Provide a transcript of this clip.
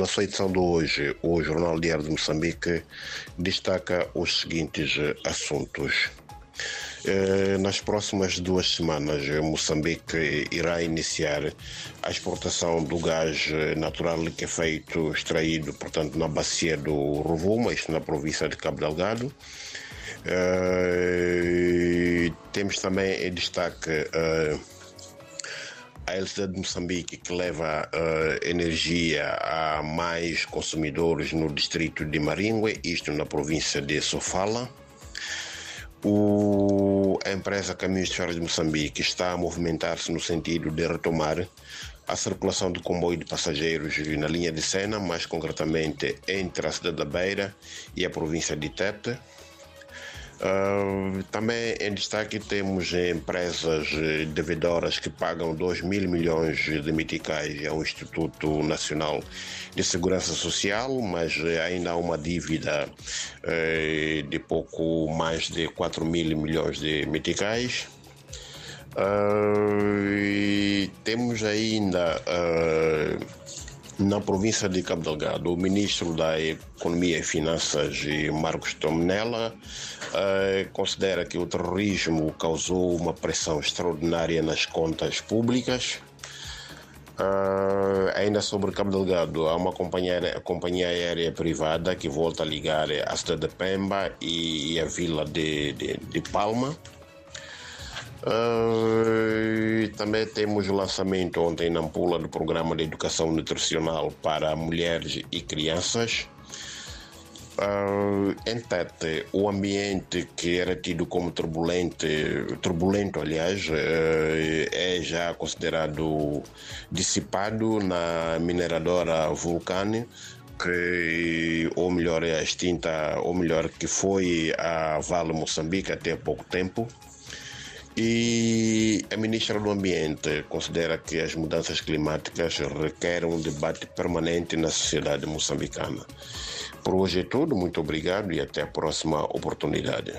Na sua edição de hoje, o Jornal Diário de Moçambique destaca os seguintes assuntos. Nas próximas duas semanas, Moçambique irá iniciar a exportação do gás natural que é extraído, portanto, na bacia do Rovuma, isto na província de Cabo Delgado. Temos também em destaque a Eletricidade de Moçambique, que leva uh, energia a mais consumidores no distrito de Maringue, isto na província de Sofala. O, a empresa Caminhos de Ferro de Moçambique está a movimentar-se no sentido de retomar a circulação de comboio de passageiros na linha de Sena, mais concretamente entre a cidade da Beira e a província de Tete. Uh, também em destaque temos empresas devedoras que pagam 2 mil milhões de meticais ao Instituto Nacional de Segurança Social, mas ainda há uma dívida uh, de pouco mais de 4 mil milhões de meticais. Uh, temos ainda na província de Cabo Delgado, o ministro da Economia e Finanças, Marcos Tomenella, uh, considera que o terrorismo causou uma pressão extraordinária nas contas públicas. Uh, ainda sobre Cabo Delgado, há uma companhia, companhia aérea privada que volta a ligar a cidade de Pemba e, e a vila de, de, de Palma. Uh, também temos o lançamento ontem na Ampula do programa de educação nutricional para mulheres e crianças. Uh, em o ambiente que era tido como turbulente, turbulento, aliás, uh, é já considerado dissipado na mineradora Vulcane, que, ou melhor, é extinta, ou melhor, que foi a Vale Moçambique até há pouco tempo. E a ministra do Ambiente considera que as mudanças climáticas requerem um debate permanente na sociedade moçambicana. Por hoje é tudo, muito obrigado e até a próxima oportunidade.